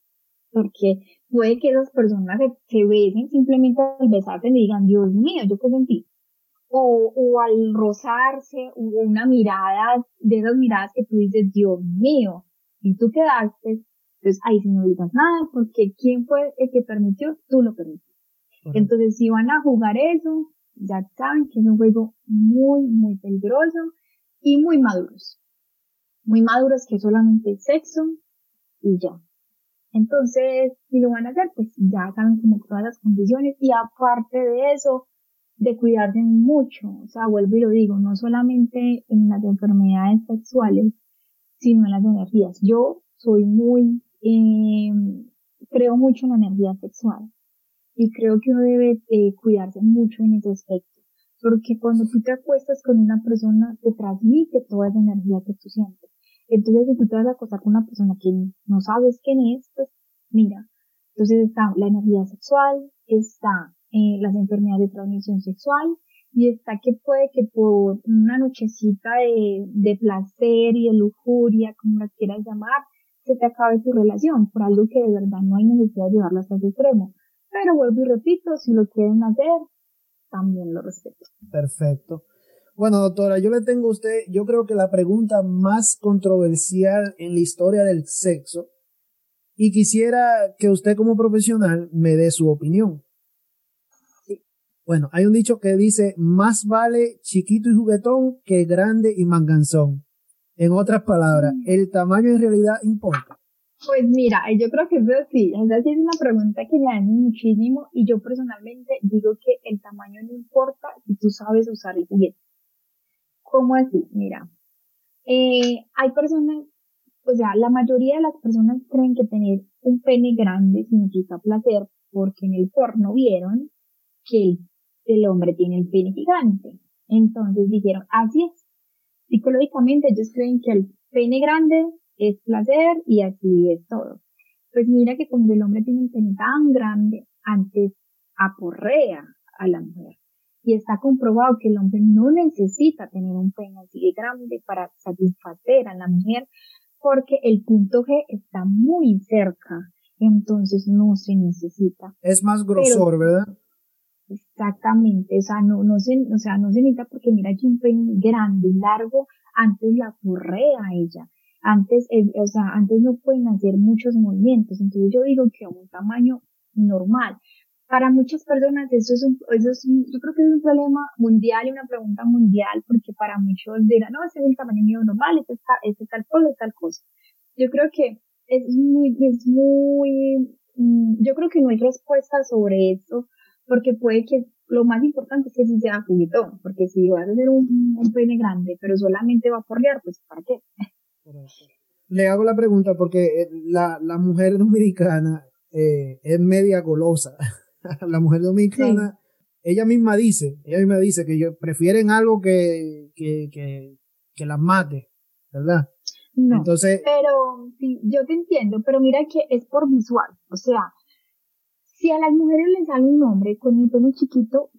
porque puede que esas personas se, besen simplemente al besarse y digan, Dios mío, yo qué sentí. O, o al rozarse, o una mirada, de esas miradas que tú dices, Dios mío, y tú quedaste, entonces ahí si no digas nada, porque ¿quién fue el que permitió? Tú lo permitiste. Entonces, si van a jugar eso, ya saben que es un juego muy, muy peligroso y muy maduros. Muy maduros que solamente sexo y ya. Entonces, si lo van a hacer, pues ya saben como todas las condiciones y aparte de eso, de cuidarse mucho. O sea, vuelvo y lo digo, no solamente en las enfermedades sexuales, sino en las energías. Yo soy muy, eh, creo mucho en la energía sexual. Y creo que uno debe eh, cuidarse mucho en ese aspecto, porque cuando tú te acuestas con una persona te transmite toda esa energía que tú sientes. Entonces, si tú te vas a acostar con una persona que no sabes quién es, pues mira, entonces está la energía sexual, está eh, las enfermedades de transmisión sexual y está que puede que por una nochecita de, de placer y de lujuria, como la quieras llamar, se te acabe tu relación por algo que de verdad no hay necesidad de llevarlo hasta ese extremo. Pero vuelvo y repito, si lo quieren hacer, también lo respeto. Perfecto. Bueno, doctora, yo le tengo a usted, yo creo que la pregunta más controversial en la historia del sexo y quisiera que usted como profesional me dé su opinión. Sí. Bueno, hay un dicho que dice, más vale chiquito y juguetón que grande y manganzón. En otras palabras, mm. ¿el tamaño en realidad importa? Pues mira, yo creo que eso sí, esa sí es una pregunta que me hacen muchísimo y yo personalmente digo que el tamaño no importa si tú sabes usar el juguete. ¿Cómo así? Mira, eh, hay personas, o sea, la mayoría de las personas creen que tener un pene grande significa placer porque en el porno vieron que el, el hombre tiene el pene gigante. Entonces dijeron, así es. Psicológicamente ellos creen que el pene grande es placer y así es todo. Pues mira que cuando el hombre tiene un pene tan grande, antes aporrea a la mujer. Y está comprobado que el hombre no necesita tener un pene así de grande para satisfacer a la mujer porque el punto G está muy cerca. Entonces no se necesita. Es más grosor, ¿verdad? Exactamente, o sea, no, no se, o sea, no se necesita porque mira que un pene grande y largo antes la aporrea a ella antes, eh, o sea, antes no pueden hacer muchos movimientos. Entonces yo digo que a un tamaño normal. Para muchas personas eso es un, eso es yo creo que es un problema mundial y una pregunta mundial porque para muchos dirán, no, ese es el tamaño mío normal, este, está, este es tal cosa, es tal cosa. Yo creo que es muy, es muy, mm, yo creo que no hay respuesta sobre eso porque puede que lo más importante es que si sea juguetón, porque si vas a hacer un, un pene grande, pero solamente va a porlear, pues ¿para qué? Le hago la pregunta porque eh, la, la mujer dominicana eh, es media golosa. la mujer dominicana, ella misma dice, ella misma dice que prefieren algo que, que, que, que las mate, ¿verdad? No, Entonces, pero sí, yo te entiendo, pero mira que es por visual, o sea, si a las mujeres les sale un hombre con el pelo chiquito,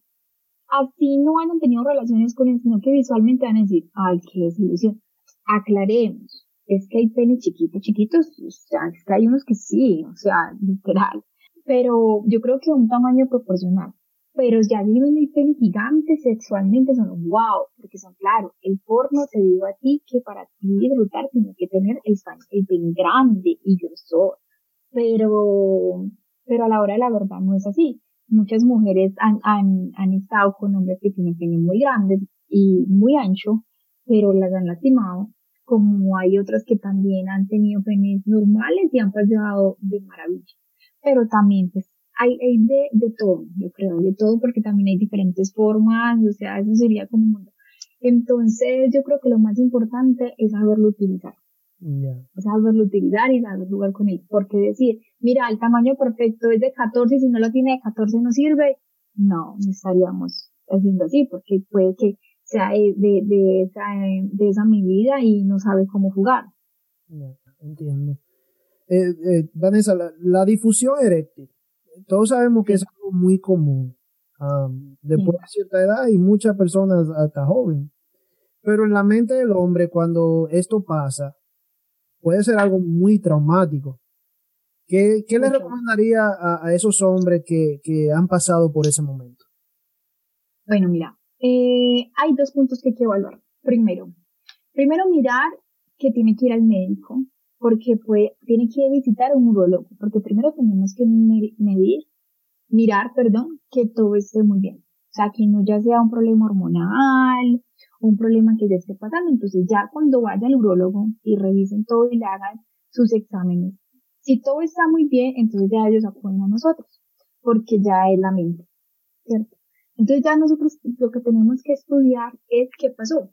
así no han tenido relaciones con él, sino que visualmente van a decir, ay, qué desilusión aclaremos, es que hay penes chiquitos, chiquitos, o sea, es que hay unos que sí, o sea, literal, pero yo creo que un tamaño proporcional. Pero ya viven el pene gigante sexualmente son wow, porque son claro, el porno te digo a ti que para ti disfrutar tiene que tener el, el pene grande y grosor. Pero, pero a la hora de la verdad no es así. Muchas mujeres han, han, han estado con hombres que tienen pene muy grandes y muy ancho, pero las han lastimado como hay otras que también han tenido penes normales y han pasado de maravilla. Pero también, pues, hay, hay de, de todo, yo creo, de todo, porque también hay diferentes formas, o sea, eso sería como un mundo. Entonces, yo creo que lo más importante es saberlo utilizar. Es saberlo utilizar y saber jugar con él. Porque decir, mira, el tamaño perfecto es de 14 y si no lo tiene de 14 no sirve, no, no estaríamos haciendo así, porque puede que sea de, de, esa, de esa medida y no sabe cómo jugar. entiendo. Eh, eh, Vanessa, la, difusión eréctil, todos sabemos que es algo muy común después de cierta edad y muchas personas hasta jóvenes. Pero en la mente del hombre, cuando esto pasa, puede ser algo muy traumático. ¿Qué, qué le recomendaría a, a esos hombres que, que han pasado por ese momento? Bueno, mira, eh, hay dos puntos que hay que evaluar. Primero, primero mirar que tiene que ir al médico, porque puede, tiene que visitar a un urologo, porque primero tenemos que medir, mirar, perdón, que todo esté muy bien. O sea, que no ya sea un problema hormonal, un problema que ya esté pasando. Entonces ya cuando vaya al urólogo y revisen todo y le hagan sus exámenes, si todo está muy bien, entonces ya ellos acuden a nosotros, porque ya es la mente, ¿cierto? Entonces ya nosotros lo que tenemos que estudiar es qué pasó,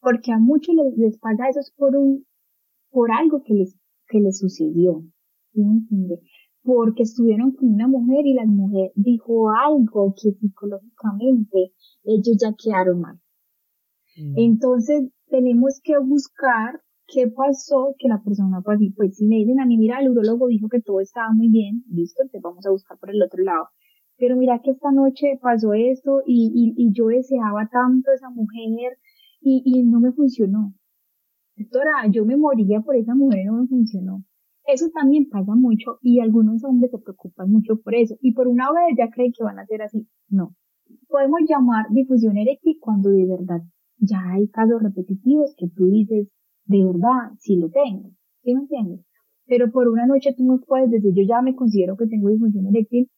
porque a muchos les, les pasa eso por un, por algo que les, que les sucedió. porque estuvieron con una mujer y la mujer dijo algo que psicológicamente ellos ya quedaron mal. Mm. Entonces tenemos que buscar qué pasó que la persona fue así. Pues si me dicen a mí, mira, el urologo dijo que todo estaba muy bien, listo, entonces vamos a buscar por el otro lado. Pero mira que esta noche pasó esto y, yo deseaba tanto a esa mujer y, y no me funcionó. Doctora, yo me moría por esa mujer y no me funcionó. Eso también pasa mucho y algunos hombres se preocupan mucho por eso y por una vez ya creen que van a ser así. No. Podemos llamar difusión eréctil cuando de verdad ya hay casos repetitivos que tú dices, de verdad, sí lo tengo. ¿Sí me entiendes? Pero por una noche tú no puedes decir, yo ya me considero que tengo disfunción eréctil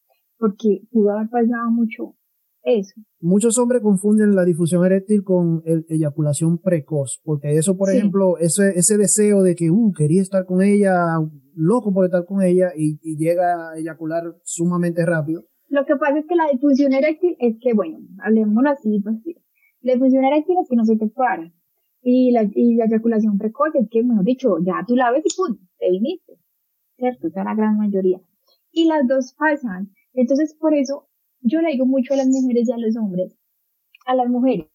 porque pudo haber pasado mucho eso. Muchos hombres confunden la difusión eréctil con el eyaculación precoz, porque eso, por ejemplo, ese, ese deseo de que, uh, quería estar con ella, loco por estar con ella, y, llega a eyacular sumamente rápido. Lo que pasa es que la difusión eréctil es que, bueno, hablemos así, pues sí. La difusión eréctil es que no se te para. Y la, y la eyaculación precoz es que, mejor dicho, ya tú la ves y pum, te viniste. ¿Cierto? Esa es la gran mayoría. Y las dos pasan. Entonces, por eso yo le digo mucho a las mujeres y a los hombres, a las mujeres.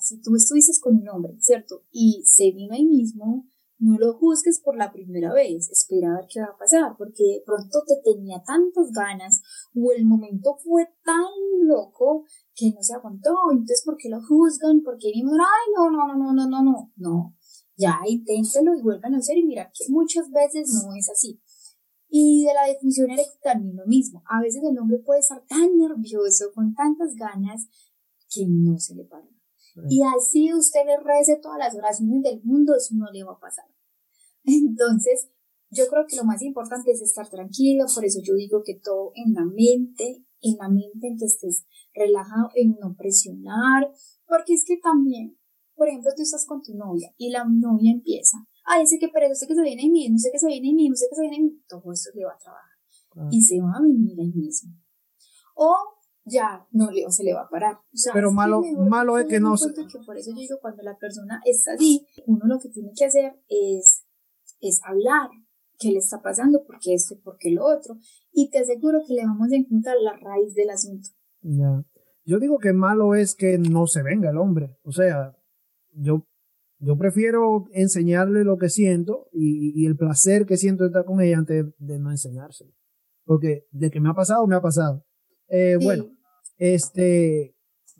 Si tú estuviste con un hombre, ¿cierto? Y se vino ahí mismo, no lo juzgues por la primera vez, espera a ver qué va a pasar, porque de pronto te tenía tantas ganas o el momento fue tan loco que no se aguantó, entonces ¿por qué lo juzgan? ¿Por qué vimos, ay, no, no, no, no, no, no, no, no, ya inténtelo y vuelvan a hacer y mira que muchas veces no es así. Y de la disfunción eréctil también lo mismo. A veces el hombre puede estar tan nervioso, con tantas ganas, que no se le para. Y así usted le rece todas las oraciones del mundo, eso no le va a pasar. Entonces, yo creo que lo más importante es estar tranquilo, por eso yo digo que todo en la mente, en la mente en que estés relajado, en no presionar, porque es que también, por ejemplo, tú estás con tu novia y la novia empieza ay, ese que pereza, sé que se viene en mí, no sé que se viene en mí, no sé que se viene en mí, todo eso le va a trabajar. Y se va a venir ahí mismo. O ya no le, se le va a parar. Pero malo, malo es que no se... Que por eso yo digo, cuando la persona está así, uno lo que tiene que hacer es, es hablar qué le está pasando, por qué esto, por qué lo otro, y te aseguro que le vamos a encontrar la raíz del asunto. Ya. Yo digo que malo es que no se venga el hombre. O sea, yo yo prefiero enseñarle lo que siento y, el placer que siento de estar con ella antes de no enseñárselo. Porque de que me ha pasado, me ha pasado. Eh, bueno, este,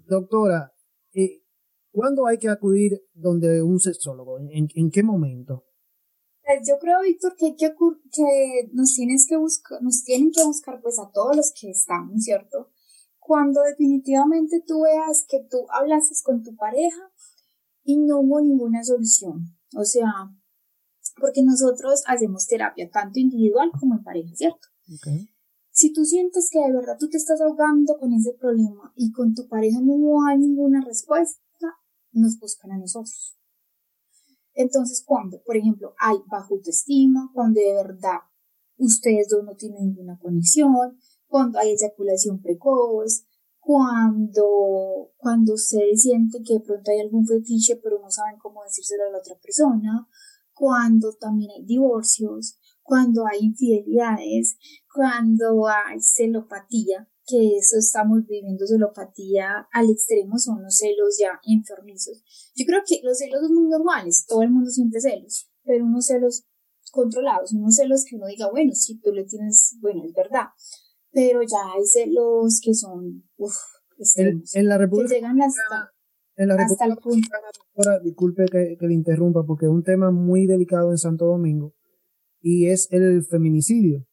doctora, eh, ¿cuándo hay que acudir donde un sexólogo? ¿En, en qué momento? Pues yo creo, Víctor, que, hay que, que nos, tienes que buscar, nos tienen que buscar pues a todos los que estamos, ¿cierto? Cuando definitivamente tú veas que tú hablaste con tu pareja y no hubo ninguna solución. O sea, porque nosotros hacemos terapia tanto individual como en pareja, ¿cierto? Si tú sientes que de verdad tú te estás ahogando con ese problema y con tu pareja no hay ninguna respuesta, nos buscan a nosotros. Entonces, cuando, por ejemplo, hay bajo autoestima, cuando de verdad ustedes dos no tienen ninguna conexión, cuando hay eyaculación precoz, cuando, cuando ustedes sienten que de pronto hay algún fetiche pero no saben cómo decírselo a la otra persona, cuando también hay divorcios, cuando hay infidelidades, cuando hay celopatía, que eso estamos viviendo celopatía al extremo, son los celos ya enfermizos. Yo creo que los celos son muy normales, todo el mundo siente celos, pero unos celos controlados, unos celos que uno diga, bueno, si tú le tienes, bueno, es verdad, pero ya hay celos que son, uff, en, la República que llegan hasta, en la hasta el punto. Ahora, disculpe que, que le interrumpa porque es un tema muy delicado en Santo Domingo y es el feminicidio.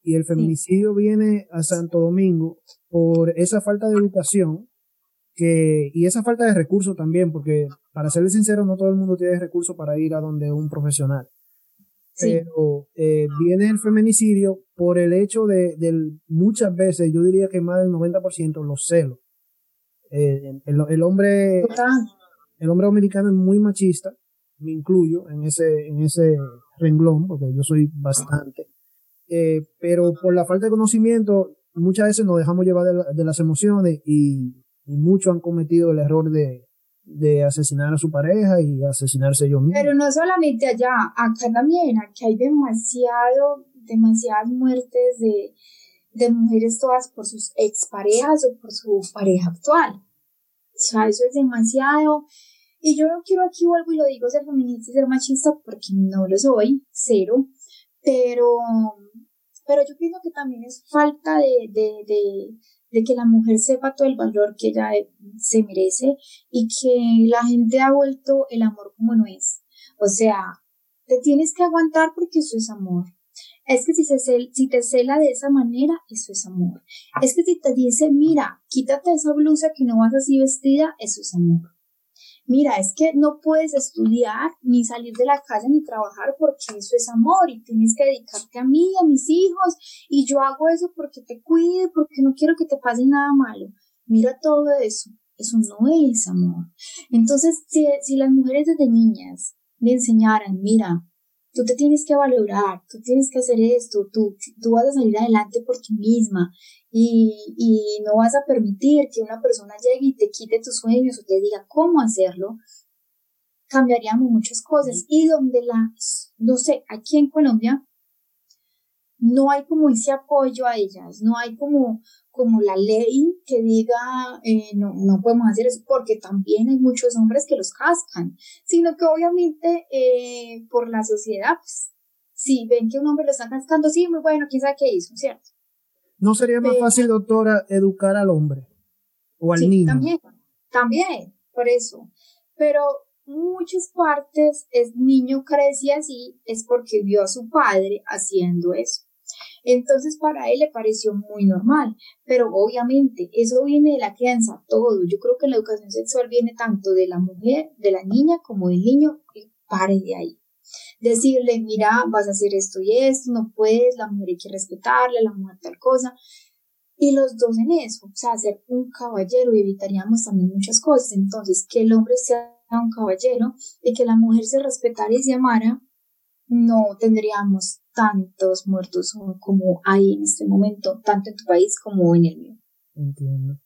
Y el feminicidio viene a Santo Domingo por esa falta de educación que, y esa falta de recursos también, porque para serle sincero, no todo el mundo tiene recursos para ir a donde un profesional. Pero eh, viene el feminicidio por el hecho de, muchas veces, yo diría que más del 90% los celos. Eh, el, hombre, el hombre dominicano es muy machista, me incluyo en ese, en ese renglón, porque yo soy bastante. Eh, pero por la falta de conocimiento, muchas veces nos dejamos llevar de, las emociones y, y muchos han cometido el error de, de asesinar a su pareja y asesinarse yo mismo. Pero no solamente allá, acá también, aquí hay demasiado, demasiadas muertes de, de mujeres todas por sus exparejas o por su pareja actual. O sea, eso es demasiado. Y yo no quiero aquí, vuelvo y lo digo, ser feminista y ser machista porque no lo soy, cero. Pero, pero yo pienso que también es falta de, de, de que la mujer sepa todo el valor que ella se merece y que la gente ha vuelto el amor como no es. O sea, te tienes que aguantar porque eso es amor. Es que si, se si te cela de esa manera, eso es amor. Es que si te dice, mira, quítate esa blusa que no vas así vestida, eso es amor mira, es que no puedes estudiar ni salir de la casa ni trabajar porque eso es amor y tienes que dedicarte a mí, a mis hijos y yo hago eso porque te cuide, porque no quiero que te pase nada malo. Mira todo eso, eso no es amor. Entonces, si, si las mujeres desde niñas le enseñaran, mira, tú te tienes que valorar, tú tienes que hacer esto, tú, tú vas a salir adelante por ti misma y, y no vas a permitir que una persona llegue y te quite tus sueños o te diga cómo hacerlo, cambiaríamos muchas cosas. Y donde la, no sé, aquí en Colombia, no hay como ese apoyo a ellas, no hay como, como la ley que diga eh, no, no podemos hacer eso, porque también hay muchos hombres que los cascan, sino que obviamente eh, por la sociedad, pues, si ven que un hombre lo está cascando, sí, muy bueno, quién sabe qué hizo, ¿cierto? ¿No sería más fácil, doctora, educar al hombre o al niño? También, también, por eso. Pero muchas partes, el niño crece así, es porque vio a su padre haciendo eso. Entonces para él le pareció muy normal, pero obviamente eso viene de la crianza, todo. Yo creo que la educación sexual viene tanto de la mujer, de la niña, como del niño, y pare de ahí. Decirle, mira, vas a hacer esto y esto, no puedes, la mujer hay que respetarla, la mujer tal cosa. Y los dos en eso, o sea, ser un caballero y evitaríamos también muchas cosas. Entonces, que el hombre sea un caballero y que la mujer se respetara y se amara, no tendríamos tantos muertos como hay en este momento, tanto en tu país como en el mío. Entiendo.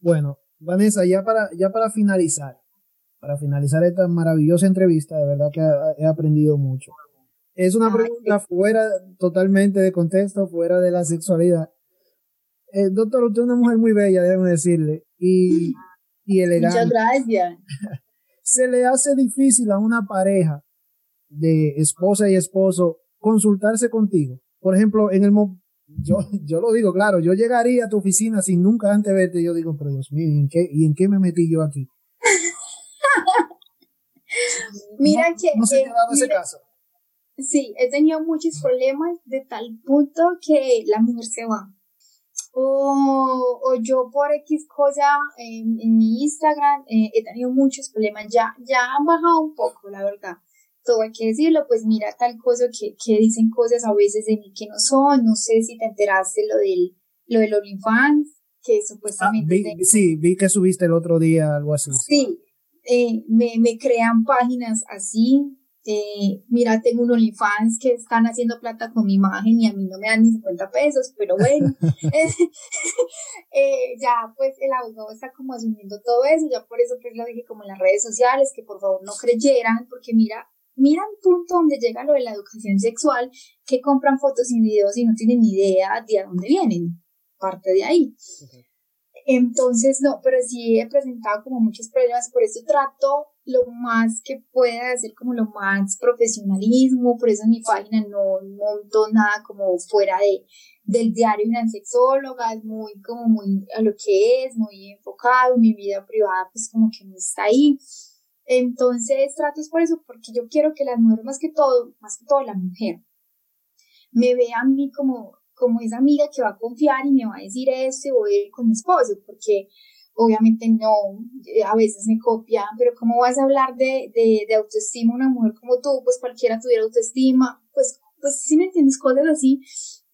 Bueno, Vanessa, ya para, ya para finalizar, para finalizar esta maravillosa entrevista, de verdad que he aprendido mucho. Es una pregunta fuera totalmente de contexto, fuera de la sexualidad. Eh, doctor, usted es una mujer muy bella, déjeme decirle, y, y elegante. Muchas gracias. Se le hace difícil a una pareja de esposa y esposo consultarse contigo. Por ejemplo, en el yo, yo lo digo claro, yo llegaría a tu oficina sin nunca antes verte, yo digo, pero Dios mío, ¿y en qué, y en qué me metí yo aquí? mira que... No se dado ese caso. Sí, he tenido muchos problemas de tal punto que la mujer se va. O, o yo por X cosa en, mi Instagram eh, he tenido muchos problemas. Ya, ya han bajado un poco, la verdad todo hay que decirlo, pues mira tal cosa que, que dicen cosas a veces de mí que no son, no sé si te enteraste lo del, lo del OnlyFans, que supuestamente... Ah, sí, vi que subiste el otro día algo así. Sí, eh, me, me crean páginas así, eh, mira, tengo un OnlyFans que están haciendo plata con mi imagen y a mí no me dan ni 50 pesos, pero bueno, eh, ya pues el abogado está como asumiendo todo eso, ya por eso pues lo dije como en las redes sociales, que por favor no creyeran, porque mira, mira un punto donde llega lo de la educación sexual, que compran fotos y videos y no tienen ni idea de a dónde vienen. Parte de ahí. Entonces, no, pero sí he presentado como muchos problemas, por eso trato lo más que pueda hacer como lo más profesionalismo, por eso en mi página no monto nada como fuera de, del diario de una sexóloga, es muy como muy a lo que es, muy enfocado, mi vida privada pues como que no está ahí. Entonces trato es por eso, porque yo quiero que las mujeres, más que todo, más que todo la mujer, me vea a mí como, como esa amiga que va a confiar y me va a decir esto o ir con mi esposo, porque obviamente no, eh, a veces me copian, pero ¿cómo vas a hablar de, de, de autoestima una mujer como tú? Pues cualquiera tuviera autoestima, pues, pues si me entiendes, cosas así.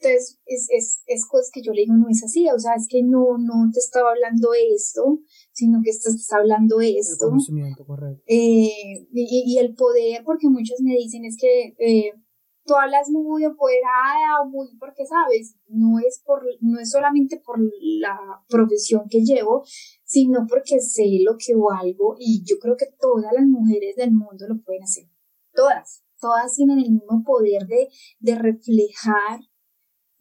Entonces, es, es, es cosas que yo le digo, no es así, o sea, es que no, no te estaba hablando esto, sino que estás, hablando esto. El conocimiento, correcto. Eh, y, y, el poder, porque muchos me dicen es que, eh, tú hablas muy empoderada, muy porque sabes, no es por, no es solamente por la profesión que llevo, sino porque sé lo que valgo y yo creo que todas las mujeres del mundo lo pueden hacer. Todas, todas tienen el mismo poder de, de reflejar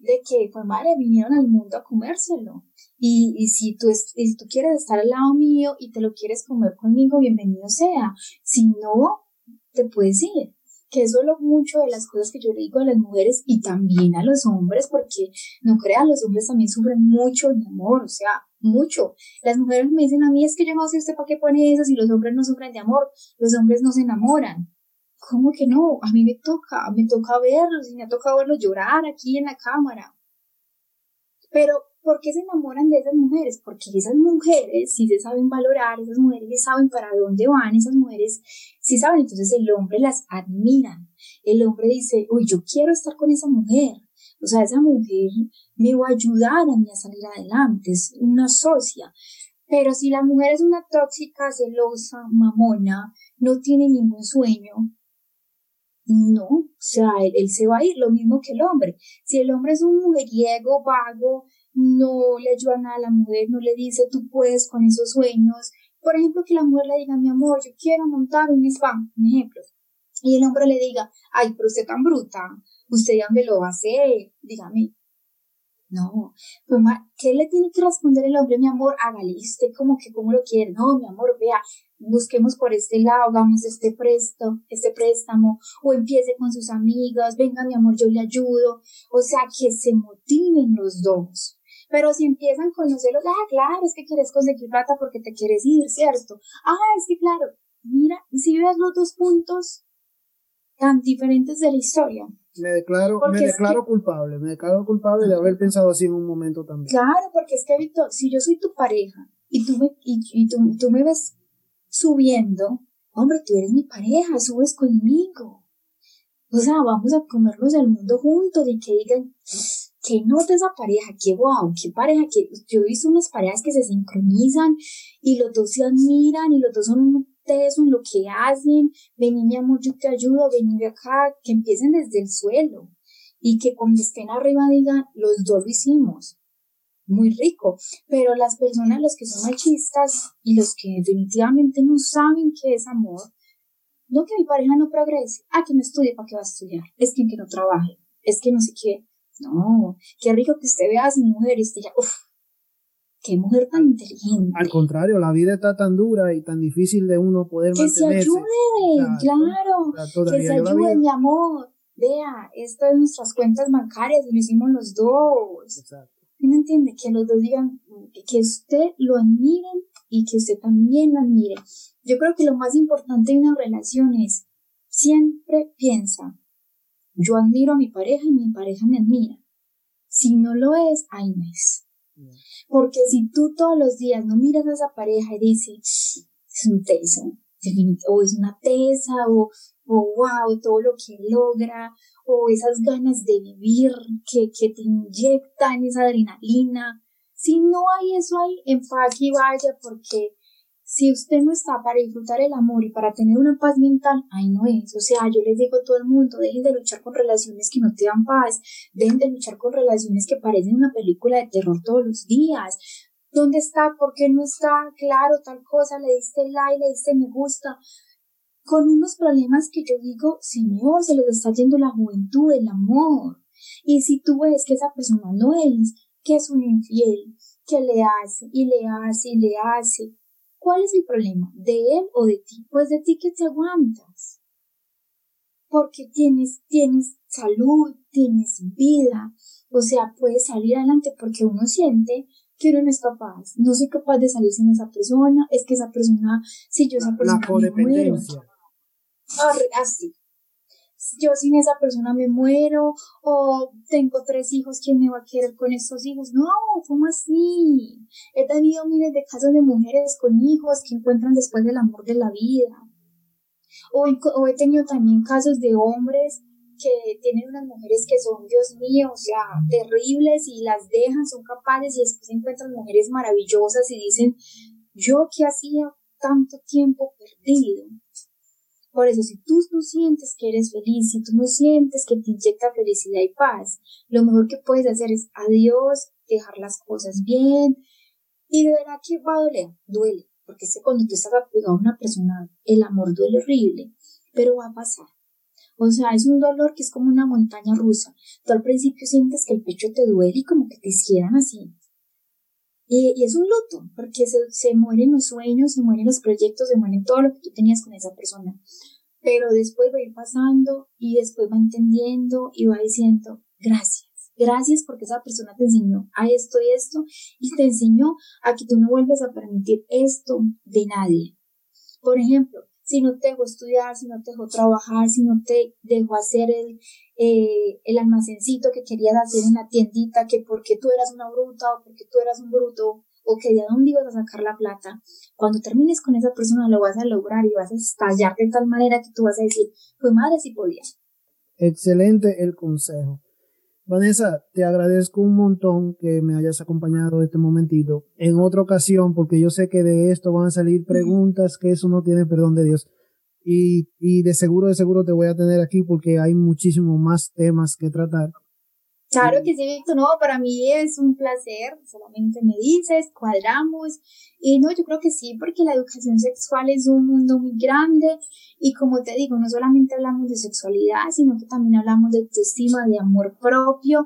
de que, pues madre, vinieron al mundo a comérselo. Y, y si, tú si tú quieres estar al lado mío y te lo quieres comer conmigo, bienvenido sea. Si no, te puedes ir que eso es lo mucho de las cosas que yo le digo a las mujeres y también a los hombres, porque no crean, los hombres también sufren mucho de amor, o sea, mucho. Las mujeres me dicen a mí, es que yo no sé usted para qué pone eso si los hombres no sufren de amor, los hombres no se enamoran. ¿Cómo que no? A mí me toca, me toca verlos y me ha tocado verlos llorar aquí en la cámara. Pero ¿Por qué se enamoran de esas mujeres? Porque esas mujeres sí se saben valorar, esas mujeres sí saben para dónde van, esas mujeres sí saben, entonces el hombre las admira. El hombre dice, uy, yo quiero estar con esa mujer. O sea, esa mujer me va a ayudar a mí a salir adelante, es una socia. Pero si la mujer es una tóxica, celosa, mamona, no tiene ningún sueño, no, o sea, él, se va a ir, lo mismo que el hombre. Si el hombre es un mujeriego, vago, no le ayuda nada a la mujer, no le dice tú puedes con esos sueños. Por ejemplo, que la mujer le diga, mi amor, yo quiero montar un spa, un ejemplo. Y el hombre le diga, ay, pero usted tan bruta, usted ya me lo va a hacer, dígame. No, pues, ¿qué le tiene que responder el hombre, mi amor? Hágale, usted como que, ¿cómo lo quiere? No, mi amor, vea, busquemos por este lado, hagamos este presto, este préstamo, o empiece con sus amigas, venga, mi amor, yo le ayudo. O sea, que se motiven los dos. Pero si empiezan con los celos, ah, claro, es que quieres conseguir plata porque te quieres ir, ¿cierto? Ah, es que claro, mira, y si ves los dos puntos tan diferentes de la historia. Me declaro, me declaro culpable, me declaro culpable de haber pensado así en un momento también. Claro, porque es que, Víctor, si yo soy tu pareja y tú me, y, tú, tú me ves subiendo, hombre, tú eres mi pareja, subes conmigo. O sea, vamos a comernos el mundo juntos y que digan, qué nota esa pareja, qué guau, qué pareja, que yo he visto unas parejas que se sincronizan y los dos se admiran y los dos son un teso en lo que hacen, vení mi amor, yo te ayudo, vení de acá, que empiecen desde el suelo y que cuando estén arriba digan, los dos lo hicimos. Muy rico, pero las personas, los que son machistas y los que definitivamente no saben qué es amor, no que mi pareja no progrese, ah, que no estudie, ¿para qué va a estudiar? Es que, que no trabaje, es que no sé qué, no, qué rico que usted vea a su mujer y usted ya, uff, qué mujer tan inteligente. Al contrario, la vida está tan dura y tan difícil de uno poder que mantenerse. Que se ayuden, claro, que se ayuden, mi amor. Vea, esto es nuestras cuentas bancarias y lo hicimos los dos. Exacto. ¿Me entiende? Que los dos digan, que usted lo admiren y que usted también lo admire. Yo creo que lo más importante de una relación es, siempre piensa, yo admiro a mi pareja y mi pareja me admira. Si no lo es, ahí no es. Porque si tú todos los días no miras a esa pareja y dices, es un teso, o es una tesa, o, o wow, todo lo que logra, o esas ganas de vivir que, que te inyectan esa adrenalina. Si no hay eso ahí, empaque y vaya porque si usted no está para disfrutar el amor y para tener una paz mental, ahí no es. O sea, yo les digo a todo el mundo, dejen de luchar con relaciones que no te dan paz, dejen de luchar con relaciones que parecen una película de terror todos los días. ¿Dónde está? ¿Por qué no está? Claro, tal cosa, le diste like, le diste me gusta. Con unos problemas que yo digo, Señor, se les está yendo la juventud, el amor. Y si tú ves que esa persona no es, que es un infiel, que le hace y le hace y le hace, ¿Cuál es el problema? ¿De él o de ti? Pues de ti que te aguantas. Porque tienes, tienes salud, tienes vida. O sea, puedes salir adelante porque uno siente que uno no es capaz. No soy capaz de salir sin esa persona. Es que esa persona, si yo esa persona La me muero. Así yo sin esa persona me muero o tengo tres hijos, ¿quién me va a querer con estos hijos? No, ¿cómo así? He tenido miles de casos de mujeres con hijos que encuentran después del amor de la vida. O, o he tenido también casos de hombres que tienen unas mujeres que son, Dios mío, o sea, terribles y las dejan, son capaces y después encuentran mujeres maravillosas y dicen, yo que hacía tanto tiempo perdido Por eso, si tú no sientes que eres feliz, si tú no sientes que te inyecta felicidad y paz, lo mejor que puedes hacer es adiós, dejar las cosas bien. Y de verdad que va a doler, duele, porque es que cuando tú estás apegado a una persona, el amor duele horrible, pero va a pasar. O sea, es un dolor que es como una montaña rusa. Tú al principio sientes que el pecho te duele y como que te cierran así. Y, es un luto, porque se, se mueren los sueños, se mueren los proyectos, se mueren todo lo que tú tenías con esa persona. Pero después va a ir pasando y después va entendiendo y va diciendo, gracias. Gracias porque esa persona te enseñó a esto y esto y te enseñó a que tú no vuelves a permitir esto de nadie. Por ejemplo, si no te dejó estudiar, si no te dejó trabajar, si no te dejó hacer el, eh, el almacencito que querías hacer en la tiendita, que porque tú eras una bruta o porque tú eras un bruto o que de dónde ibas a sacar la plata, cuando termines con esa persona lo vas a lograr y vas a estallar de tal manera que tú vas a decir, fue madre si podía. Excelente el consejo. Vanessa, te agradezco un montón que me hayas acompañado este momentito. En otra ocasión, porque yo sé que de esto van a salir preguntas que eso no tiene perdón de Dios. Y, y de seguro, de seguro te voy a tener aquí porque hay muchísimos más temas que tratar. Claro que sí, Víctor, no, para mí es un placer, solamente me dices, cuadramos, y no, yo creo que sí, porque la educación sexual es un mundo muy grande, y como te digo, no solamente hablamos de sexualidad, sino que también hablamos de autoestima, de amor propio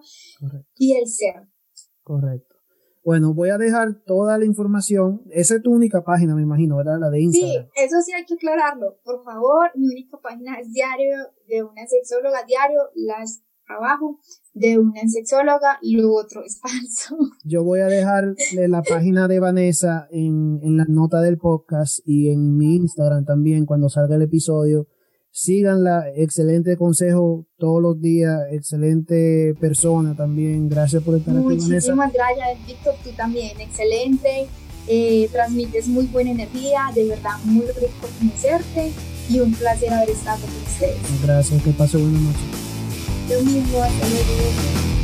y el ser. Correcto. Bueno, voy a dejar toda la información. Esa es tu única página, me imagino, ¿verdad? La de Instagram. Sí, eso sí hay que aclararlo. Por favor, mi única página es diario de una sexóloga, diario, las abajo de una sexóloga, lo otro es falso. Yo voy a dejar la página de Vanessa en, en la nota del podcast y en mi Instagram también cuando salga el episodio. Síganla, excelente consejo todos los días, excelente persona también. Gracias por estar aquí, Vanessa. Muchísimas gracias, Víctor, tú también, excelente. Eh, transmites muy buena energía, de verdad muy rico conocerte y un placer haber estado con ustedes. Gracias, que pase buena noche. Yo mismo, hasta luego.